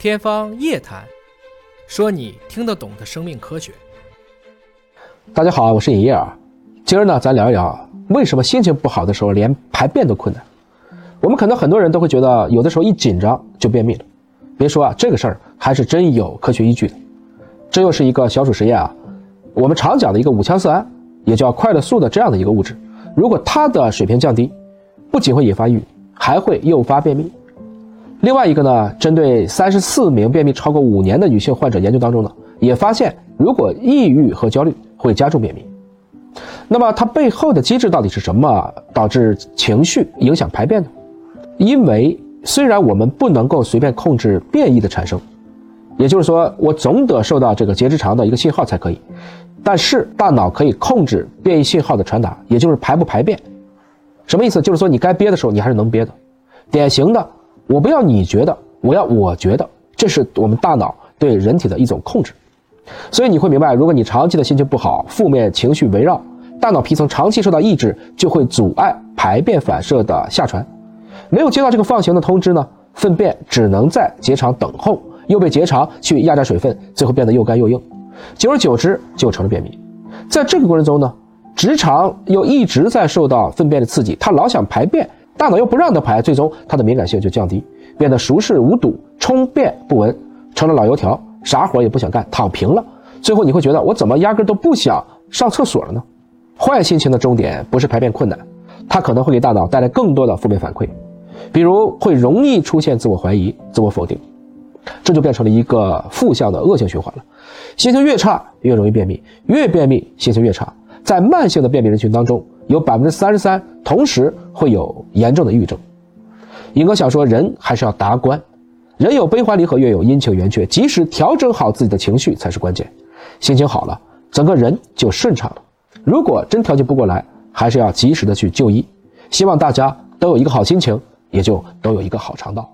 天方夜谭，说你听得懂的生命科学。大家好，我是尹烨啊。今儿呢，咱聊一聊为什么心情不好的时候连排便都困难。我们可能很多人都会觉得，有的时候一紧张就便秘了。别说啊，这个事儿还是真有科学依据的。这又是一个小鼠实验啊。我们常讲的一个五羟色胺，也叫快乐素的这样的一个物质，如果它的水平降低，不仅会引发抑郁，还会诱发便秘。另外一个呢，针对三十四名便秘超过五年的女性患者研究当中呢，也发现，如果抑郁和焦虑会加重便秘。那么它背后的机制到底是什么，导致情绪影响排便呢？因为虽然我们不能够随便控制便意的产生，也就是说，我总得受到这个结直肠的一个信号才可以，但是大脑可以控制便意信号的传达，也就是排不排便。什么意思？就是说你该憋的时候，你还是能憋的。典型的。我不要你觉得，我要我觉得，这是我们大脑对人体的一种控制。所以你会明白，如果你长期的心情不好，负面情绪围绕，大脑皮层长期受到抑制，就会阻碍排便反射的下传。没有接到这个放行的通知呢，粪便只能在结肠等候，又被结肠去压榨水分，最后变得又干又硬，久而久之就成了便秘。在这个过程中呢，直肠又一直在受到粪便的刺激，它老想排便。大脑又不让它排，最终它的敏感性就降低，变得熟视无睹，冲便不闻，成了老油条，啥活也不想干，躺平了。最后你会觉得我怎么压根都不想上厕所了呢？坏心情的终点不是排便困难，它可能会给大脑带来更多的负面反馈，比如会容易出现自我怀疑、自我否定，这就变成了一个负向的恶性循环了。心情越差越容易便秘，越便秘心情越差。在慢性的便秘人群当中。有百分之三十三同时会有严重的抑郁症。尹哥想说，人还是要达观，人有悲欢离合，月有阴晴圆缺，及时调整好自己的情绪才是关键。心情好了，整个人就顺畅了。如果真调节不过来，还是要及时的去就医。希望大家都有一个好心情，也就都有一个好肠道。